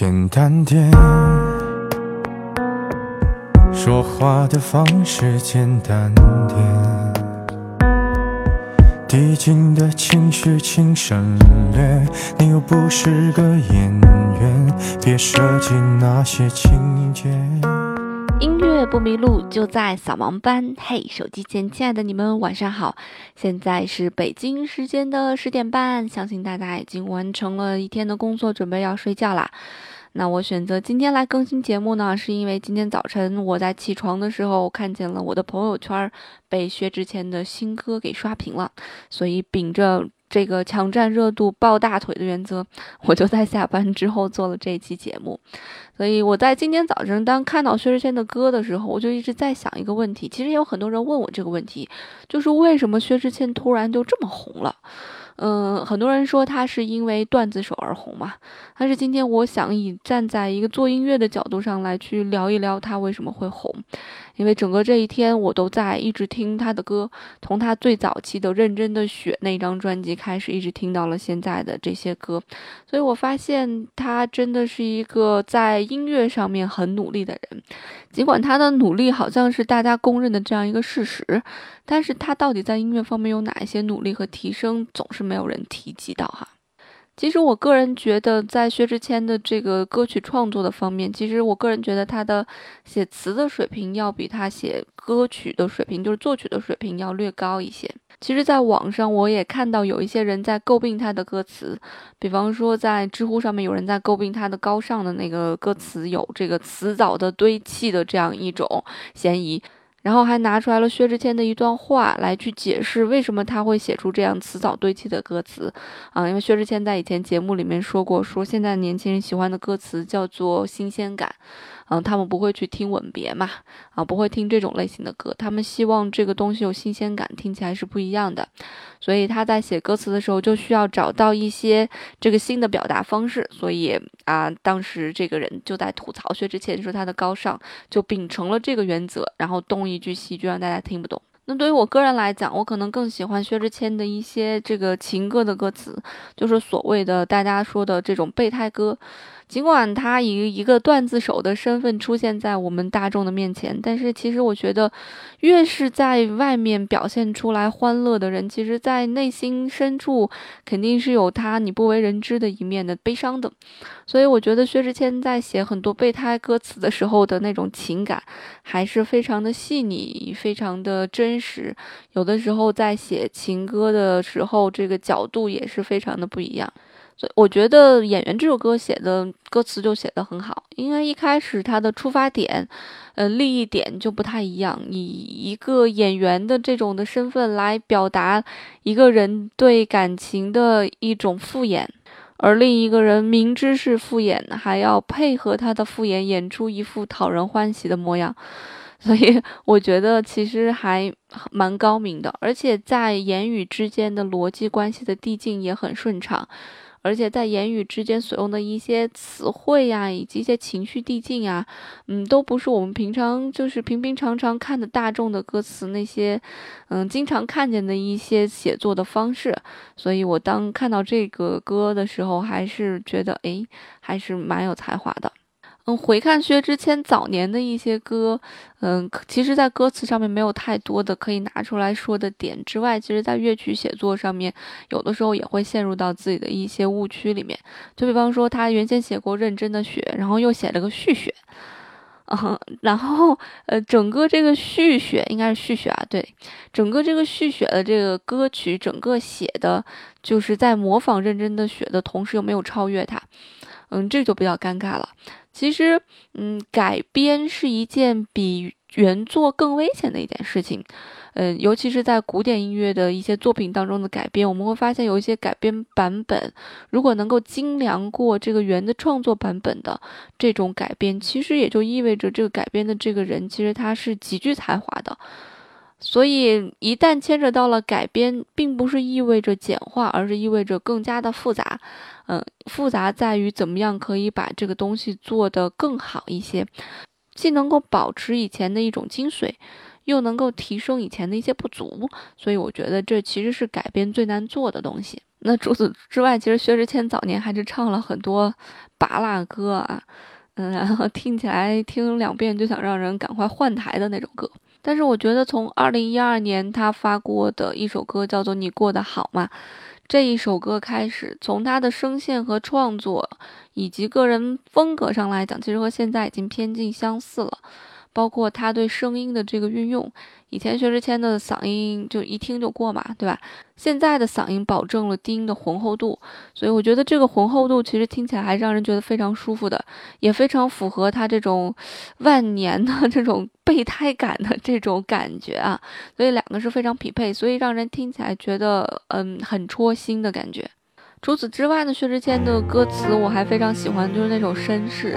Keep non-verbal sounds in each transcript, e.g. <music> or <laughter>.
简单点，说话的方式简单点，递进的情绪请省略。你又不是个演员，别设计那些情节。音乐不迷路，就在扫盲班。嘿，手机前亲爱的你们，晚上好！现在是北京时间的十点半，相信大家已经完成了一天的工作，准备要睡觉啦。那我选择今天来更新节目呢，是因为今天早晨我在起床的时候看见了我的朋友圈被薛之谦的新歌给刷屏了，所以秉着。这个抢占热度、抱大腿的原则，我就在下班之后做了这一期节目。所以我在今天早晨当看到薛之谦的歌的时候，我就一直在想一个问题。其实也有很多人问我这个问题，就是为什么薛之谦突然就这么红了？嗯，很多人说他是因为段子手而红嘛，但是今天我想以站在一个做音乐的角度上来去聊一聊他为什么会红，因为整个这一天我都在一直听他的歌，从他最早期的《认真的雪》那张专辑开始，一直听到了现在的这些歌，所以我发现他真的是一个在音乐上面很努力的人，尽管他的努力好像是大家公认的这样一个事实，但是他到底在音乐方面有哪一些努力和提升，总是。没有人提及到哈，其实我个人觉得，在薛之谦的这个歌曲创作的方面，其实我个人觉得他的写词的水平要比他写歌曲的水平，就是作曲的水平要略高一些。其实，在网上我也看到有一些人在诟病他的歌词，比方说在知乎上面有人在诟病他的高尚的那个歌词有这个词藻的堆砌的这样一种嫌疑。然后还拿出来了薛之谦的一段话来去解释为什么他会写出这样词藻堆砌的歌词啊，因为薛之谦在以前节目里面说过，说现在年轻人喜欢的歌词叫做新鲜感。嗯，他们不会去听吻别嘛？啊，不会听这种类型的歌。他们希望这个东西有新鲜感，听起来是不一样的。所以他在写歌词的时候就需要找到一些这个新的表达方式。所以啊，当时这个人就在吐槽薛之谦说他的高尚，就秉承了这个原则，然后一句喜剧让大家听不懂。那对于我个人来讲，我可能更喜欢薛之谦的一些这个情歌的歌词，就是所谓的大家说的这种备胎歌。尽管他以一个段子手的身份出现在我们大众的面前，但是其实我觉得，越是在外面表现出来欢乐的人，其实在内心深处肯定是有他你不为人知的一面的悲伤的。所以我觉得薛之谦在写很多备胎歌词的时候的那种情感，还是非常的细腻，非常的真实。有的时候在写情歌的时候，这个角度也是非常的不一样。所以我觉得《演员》这首歌写的歌词就写得很好，因为一开始他的出发点，呃，利益点就不太一样，以一个演员的这种的身份来表达一个人对感情的一种敷衍，而另一个人明知是敷衍，还要配合他的敷衍，演出一副讨人欢喜的模样，<laughs> 所以我觉得其实还蛮高明的，而且在言语之间的逻辑关系的递进也很顺畅。而且在言语之间所用的一些词汇呀，以及一些情绪递进啊，嗯，都不是我们平常就是平平常常看的大众的歌词那些，嗯，经常看见的一些写作的方式。所以我当看到这个歌的时候，还是觉得，哎，还是蛮有才华的。嗯，回看薛之谦早年的一些歌，嗯，其实，在歌词上面没有太多的可以拿出来说的点之外，其实，在乐曲写作上面，有的时候也会陷入到自己的一些误区里面。就比方说，他原先写过《认真的雪》，然后又写了个《续雪》，嗯，然后，呃，整个这个《续雪》应该是《续雪》啊，对，整个这个《续雪》的这个歌曲，整个写的就是在模仿《认真的雪》的同时，又没有超越它，嗯，这就比较尴尬了。其实，嗯，改编是一件比原作更危险的一件事情，嗯，尤其是在古典音乐的一些作品当中的改编，我们会发现有一些改编版本，如果能够精良过这个原的创作版本的这种改编，其实也就意味着这个改编的这个人其实他是极具才华的。所以，一旦牵扯到了改编，并不是意味着简化，而是意味着更加的复杂。嗯，复杂在于怎么样可以把这个东西做得更好一些，既能够保持以前的一种精髓，又能够提升以前的一些不足。所以，我觉得这其实是改编最难做的东西。那除此之外，其实薛之谦早年还是唱了很多拔辣歌啊，嗯，然后听起来听两遍就想让人赶快换台的那种歌。但是我觉得从二零一二年他发过的一首歌叫做《你过得好吗》这一首歌开始，从他的声线和创作以及个人风格上来讲，其实和现在已经偏近相似了。包括他对声音的这个运用，以前薛之谦的嗓音就一听就过嘛，对吧？现在的嗓音保证了低音的浑厚度，所以我觉得这个浑厚度其实听起来还让人觉得非常舒服的，也非常符合他这种万年的这种备胎感的这种感觉啊，所以两个是非常匹配，所以让人听起来觉得嗯很戳心的感觉。除此之外呢，薛之谦的歌词我还非常喜欢，就是那首《绅士》。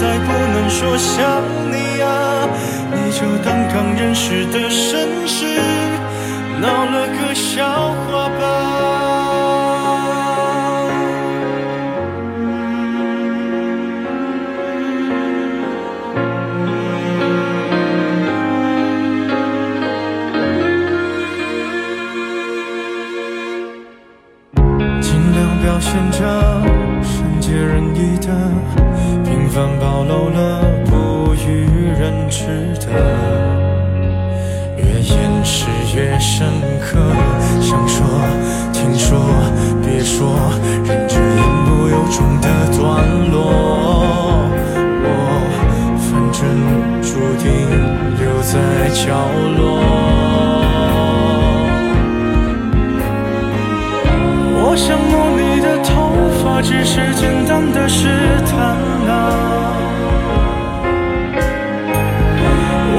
再不能说想你啊，你就当刚认识的绅士，闹了个笑漏了不与人知的，越掩饰越深刻。想说，听说，别说，忍着言不由衷的段落。我反正注定留在角落。我想摸你的头发，只是简单的试探啊。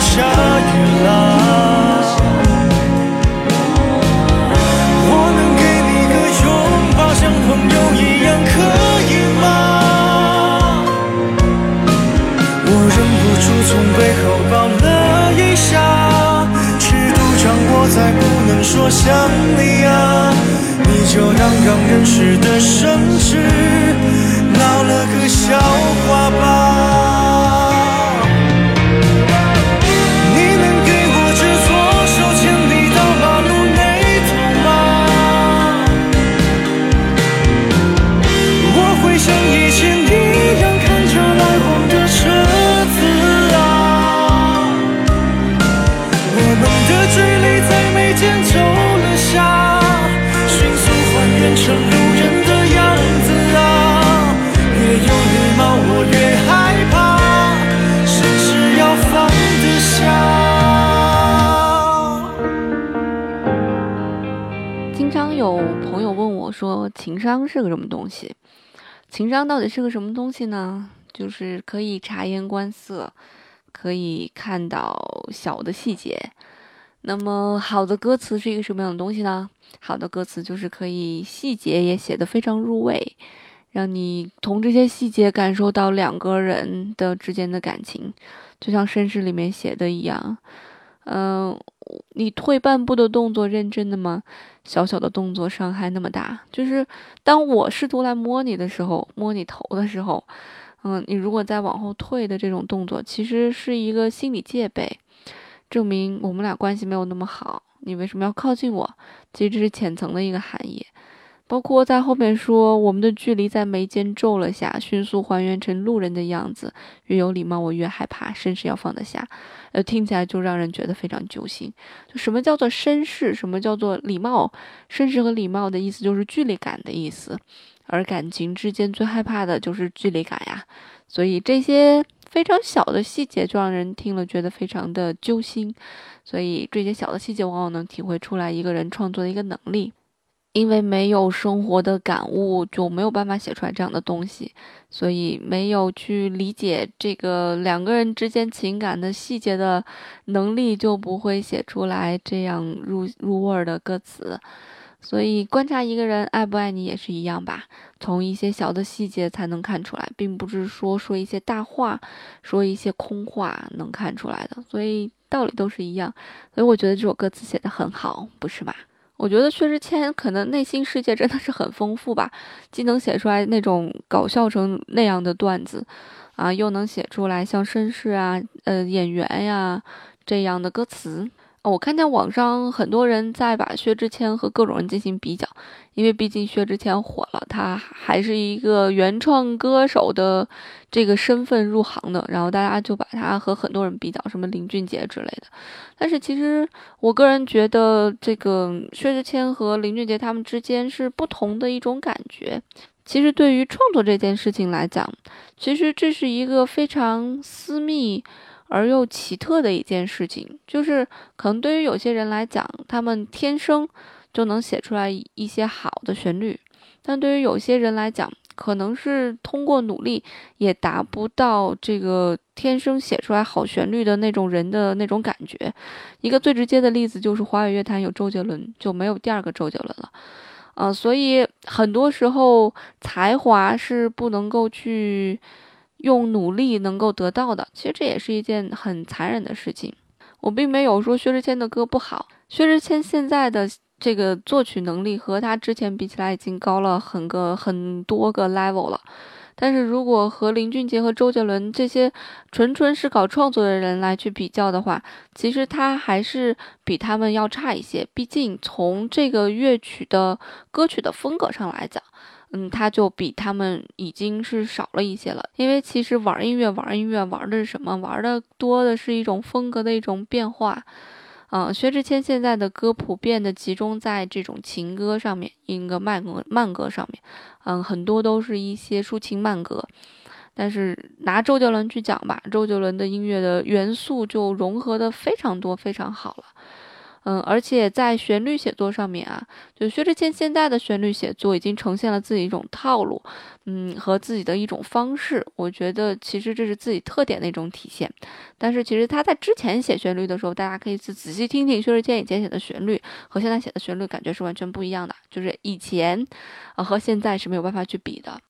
下雨了。我能给你个拥抱，像朋友一样，可以吗？我忍不住从背后抱了一下，尺度掌握在不能说想你啊，你就当刚认识的绅士，闹了个笑话吧。成路人的样子啊，越有礼貌我越害怕，甚至要放得下。经常有朋友问我说，情商是个什么东西？情商到底是个什么东西呢？就是可以察言观色，可以看到小的细节。那么好的歌词是一个什么样的东西呢？好的歌词就是可以细节也写得非常入味，让你从这些细节感受到两个人的之间的感情，就像绅士里面写的一样。嗯，你退半步的动作认真的吗？小小的动作伤害那么大，就是当我试图来摸你的时候，摸你头的时候，嗯，你如果再往后退的这种动作，其实是一个心理戒备，证明我们俩关系没有那么好。你为什么要靠近我？其实这是浅层的一个含义。包括在后面说，我们的距离在眉间皱了下，迅速还原成路人的样子。越有礼貌，我越害怕，绅士要放得下。呃，听起来就让人觉得非常揪心。就什么叫做绅士？什么叫做礼貌？绅士和礼貌的意思就是距离感的意思。而感情之间最害怕的就是距离感呀。所以这些非常小的细节，就让人听了觉得非常的揪心。所以这些小的细节，往往能体会出来一个人创作的一个能力。因为没有生活的感悟，就没有办法写出来这样的东西，所以没有去理解这个两个人之间情感的细节的能力，就不会写出来这样入入味儿的歌词。所以观察一个人爱不爱你也是一样吧，从一些小的细节才能看出来，并不是说说一些大话，说一些空话能看出来的。所以道理都是一样，所以我觉得这首歌词写的很好，不是吗？我觉得薛之谦可能内心世界真的是很丰富吧，既能写出来那种搞笑成那样的段子，啊，又能写出来像绅士啊、呃演员呀这样的歌词。我看见网上很多人在把薛之谦和各种人进行比较，因为毕竟薛之谦火了，他还是一个原创歌手的这个身份入行的，然后大家就把他和很多人比较，什么林俊杰之类的。但是其实我个人觉得，这个薛之谦和林俊杰他们之间是不同的一种感觉。其实对于创作这件事情来讲，其实这是一个非常私密。而又奇特的一件事情，就是可能对于有些人来讲，他们天生就能写出来一些好的旋律；但对于有些人来讲，可能是通过努力也达不到这个天生写出来好旋律的那种人的那种感觉。一个最直接的例子就是华语乐坛有周杰伦，就没有第二个周杰伦了。啊，所以很多时候才华是不能够去。用努力能够得到的，其实这也是一件很残忍的事情。我并没有说薛之谦的歌不好，薛之谦现在的这个作曲能力和他之前比起来已经高了很个很多个 level 了。但是如果和林俊杰和周杰伦这些纯纯是搞创作的人来去比较的话，其实他还是比他们要差一些。毕竟从这个乐曲的歌曲的风格上来讲。嗯，他就比他们已经是少了一些了，因为其实玩音乐，玩音乐玩的是什么？玩的多的是一种风格的一种变化。嗯，薛之谦现在的歌普遍的集中在这种情歌上面，一个慢歌慢歌上面。嗯，很多都是一些抒情慢歌。但是拿周杰伦去讲吧，周杰伦的音乐的元素就融合的非常多，非常好了。嗯，而且在旋律写作上面啊，就薛之谦现在的旋律写作已经呈现了自己一种套路，嗯，和自己的一种方式。我觉得其实这是自己特点的一种体现。但是其实他在之前写旋律的时候，大家可以仔仔细听听薛之谦以前写的旋律和现在写的旋律，感觉是完全不一样的。就是以前，呃和现在是没有办法去比的。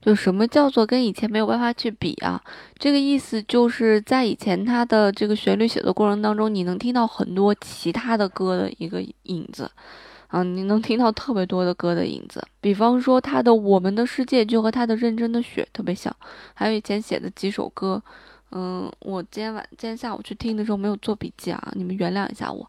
就什么叫做跟以前没有办法去比啊？这个意思就是在以前他的这个旋律写作过程当中，你能听到很多其他的歌的一个影子，啊，你能听到特别多的歌的影子。比方说他的《我们的世界》就和他的《认真的雪》特别像，还有以前写的几首歌。嗯，我今天晚今天下午去听的时候没有做笔记啊，你们原谅一下我。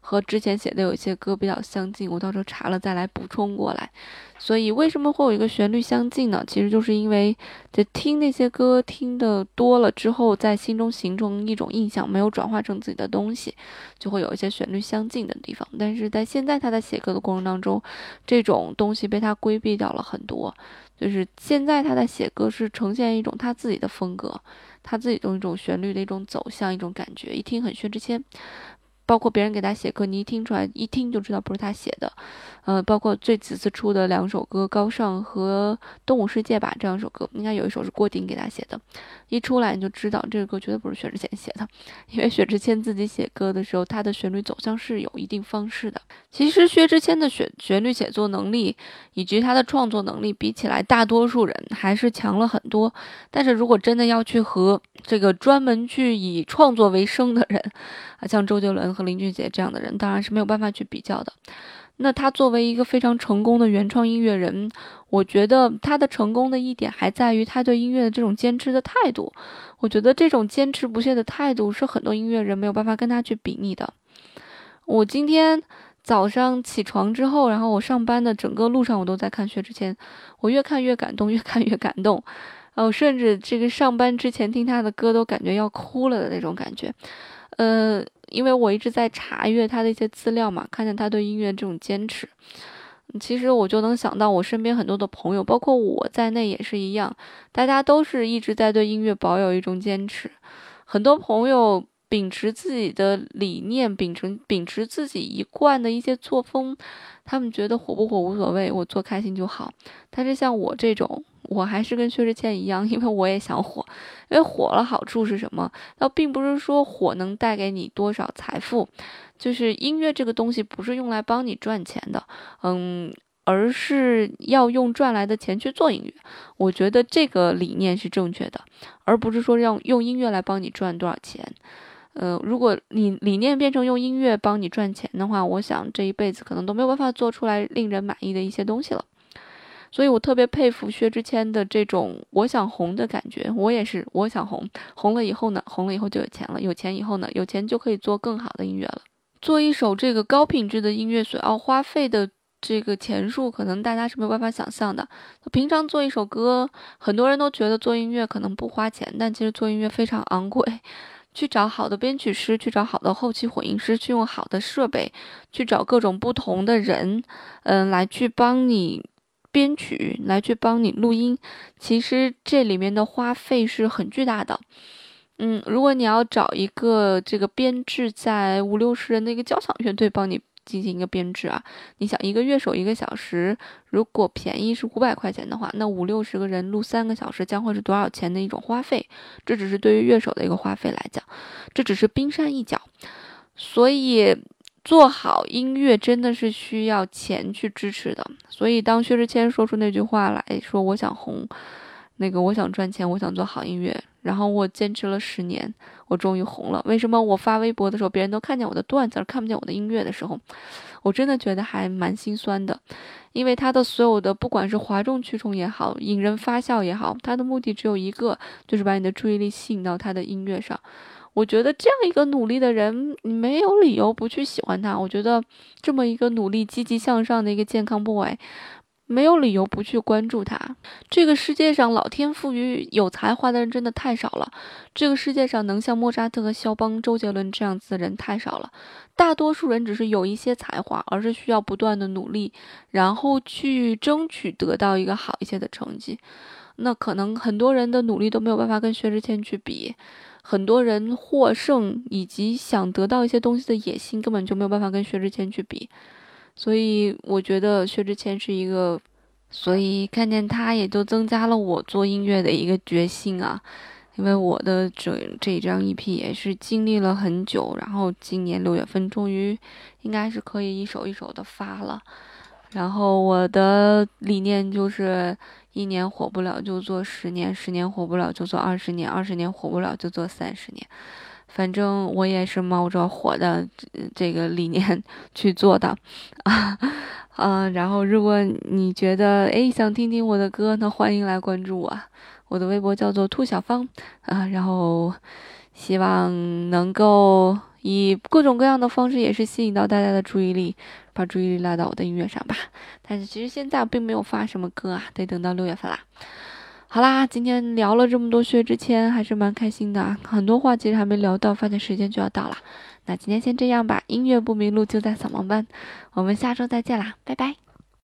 和之前写的有一些歌比较相近，我到时候查了再来补充过来。所以为什么会有一个旋律相近呢？其实就是因为在听那些歌听的多了之后，在心中形成一种印象，没有转化成自己的东西，就会有一些旋律相近的地方。但是在现在他在写歌的过程当中，这种东西被他规避掉了很多。就是现在他在写歌是呈现一种他自己的风格。他自己的一种旋律的一种走向，一种感觉，一听很薛之谦。包括别人给他写歌，你一听出来，一听就知道不是他写的。呃，包括最此次出的两首歌《高尚》和《动物世界》吧，这两首歌应该有一首是郭顶给他写的，一出来你就知道这个歌绝对不是薛之谦写的，因为薛之谦自己写歌的时候，他的旋律走向是有一定方式的。其实薛之谦的旋旋律写作能力以及他的创作能力比起来，大多数人还是强了很多。但是如果真的要去和这个专门去以创作为生的人啊，像周杰伦和林俊杰这样的人，当然是没有办法去比较的。那他作为一个非常成功的原创音乐人，我觉得他的成功的一点还在于他对音乐的这种坚持的态度。我觉得这种坚持不懈的态度是很多音乐人没有办法跟他去比拟的。我今天早上起床之后，然后我上班的整个路上我都在看薛之谦，我越看越感动，越看越感动。哦，甚至这个上班之前听他的歌都感觉要哭了的那种感觉。呃。因为我一直在查阅他的一些资料嘛，看见他对音乐这种坚持，其实我就能想到我身边很多的朋友，包括我在内也是一样，大家都是一直在对音乐保有一种坚持。很多朋友秉持自己的理念，秉承秉持自己一贯的一些作风，他们觉得火不火无所谓，我做开心就好。但是像我这种。我还是跟薛之谦一样，因为我也想火。因为火了好处是什么？倒并不是说火能带给你多少财富，就是音乐这个东西不是用来帮你赚钱的，嗯，而是要用赚来的钱去做音乐。我觉得这个理念是正确的，而不是说让用音乐来帮你赚多少钱。呃，如果你理念变成用音乐帮你赚钱的话，我想这一辈子可能都没有办法做出来令人满意的一些东西了。所以我特别佩服薛之谦的这种我想红的感觉，我也是我想红，红了以后呢，红了以后就有钱了，有钱以后呢，有钱就可以做更好的音乐了。做一首这个高品质的音乐所要花费的这个钱数，可能大家是没有办法想象的。平常做一首歌，很多人都觉得做音乐可能不花钱，但其实做音乐非常昂贵。去找好的编曲师，去找好的后期混音师，去用好的设备，去找各种不同的人，嗯，来去帮你。编曲来去帮你录音，其实这里面的花费是很巨大的。嗯，如果你要找一个这个编制在五六十人的一个交响乐队帮你进行一个编制啊，你想一个乐手一个小时，如果便宜是五百块钱的话，那五六十个人录三个小时将会是多少钱的一种花费？这只是对于乐手的一个花费来讲，这只是冰山一角，所以。做好音乐真的是需要钱去支持的，所以当薛之谦说出那句话来说“我想红”，那个我想赚钱，我想做好音乐，然后我坚持了十年，我终于红了。为什么我发微博的时候，别人都看见我的段子，而看不见我的音乐的时候，我真的觉得还蛮心酸的，因为他的所有的不管是哗众取宠也好，引人发笑也好，他的目的只有一个，就是把你的注意力吸引到他的音乐上。我觉得这样一个努力的人，你没有理由不去喜欢他。我觉得这么一个努力、积极向上的一个健康 boy，没有理由不去关注他。这个世界上，老天赋予有才华的人真的太少了。这个世界上，能像莫扎特和肖邦、周杰伦这样子的人太少了。大多数人只是有一些才华，而是需要不断的努力，然后去争取得到一个好一些的成绩。那可能很多人的努力都没有办法跟薛之谦去比。很多人获胜以及想得到一些东西的野心，根本就没有办法跟薛之谦去比，所以我觉得薛之谦是一个，所以看见他也就增加了我做音乐的一个决心啊，因为我的这这张 EP 也是经历了很久，然后今年六月份终于应该是可以一首一首的发了，然后我的理念就是。一年火不了就做十年，十年火不了就做二十年，二十年火不了就做三十年。反正我也是冒着火的这个理念 <laughs> 去做的啊啊！<laughs> 然后如果你觉得诶想听听我的歌，那欢迎来关注我，我的微博叫做兔小芳啊。然后希望能够以各种各样的方式，也是吸引到大家的注意力。把注意力拉到我的音乐上吧，但是其实现在并没有发什么歌啊，得等到六月份啦。好啦，今天聊了这么多薛之谦，还是蛮开心的，很多话其实还没聊到，发现时间就要到了。那今天先这样吧，音乐不迷路就在扫盲班，我们下周再见啦，拜拜。